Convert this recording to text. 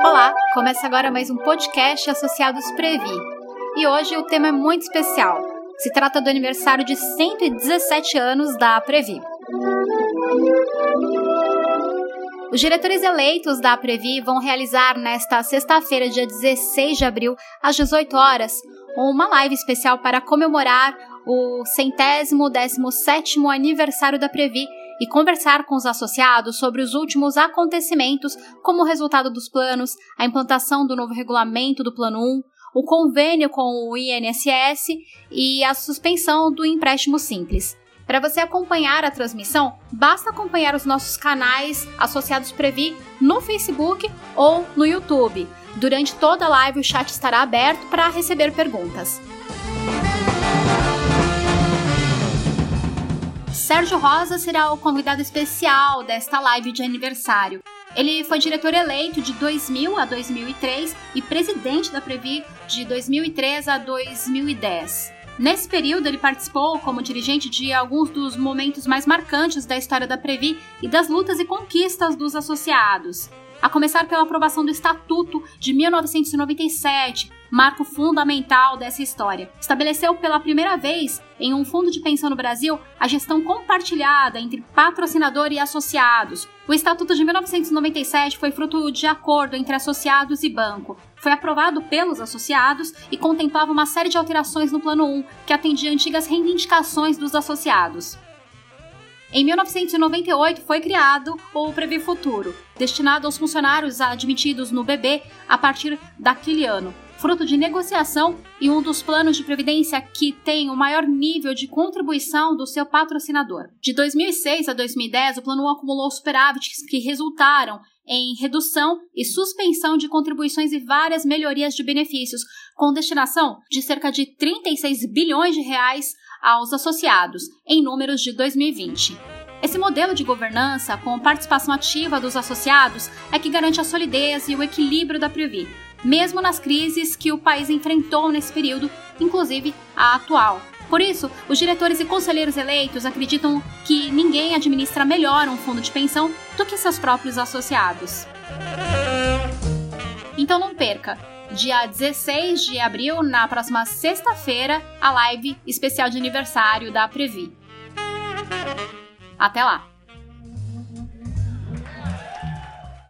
Olá, começa agora mais um podcast Associados Previ. E hoje o tema é muito especial. Se trata do aniversário de 117 anos da Previ. Os diretores eleitos da Previ vão realizar nesta sexta-feira, dia 16 de abril, às 18 horas, uma live especial para comemorar o centésimo décimo sétimo aniversário da Previ e conversar com os associados sobre os últimos acontecimentos, como o resultado dos planos, a implantação do novo regulamento do Plano 1, o convênio com o INSS e a suspensão do empréstimo simples. Para você acompanhar a transmissão, basta acompanhar os nossos canais associados Previ no Facebook ou no YouTube. Durante toda a live, o chat estará aberto para receber perguntas. Sérgio Rosa será o convidado especial desta live de aniversário. Ele foi diretor eleito de 2000 a 2003 e presidente da Previ de 2003 a 2010. Nesse período, ele participou como dirigente de alguns dos momentos mais marcantes da história da Previ e das lutas e conquistas dos associados. A começar pela aprovação do Estatuto de 1997, marco fundamental dessa história. Estabeleceu pela primeira vez em um fundo de pensão no Brasil a gestão compartilhada entre patrocinador e associados. O Estatuto de 1997 foi fruto de acordo entre associados e banco. Foi aprovado pelos associados e contemplava uma série de alterações no Plano 1 que atendia antigas reivindicações dos associados. Em 1998 foi criado o Previ Futuro, destinado aos funcionários admitidos no BB a partir daquele ano fruto de negociação e um dos planos de previdência que tem o maior nível de contribuição do seu patrocinador. De 2006 a 2010, o plano acumulou superávites que resultaram em redução e suspensão de contribuições e várias melhorias de benefícios, com destinação de cerca de 36 bilhões de reais aos associados em números de 2020. Esse modelo de governança, com participação ativa dos associados, é que garante a solidez e o equilíbrio da Previ, mesmo nas crises que o país enfrentou nesse período, inclusive a atual. Por isso, os diretores e conselheiros eleitos acreditam que ninguém administra melhor um fundo de pensão do que seus próprios associados. Então não perca! Dia 16 de abril, na próxima sexta-feira, a live especial de aniversário da Previ. Até lá!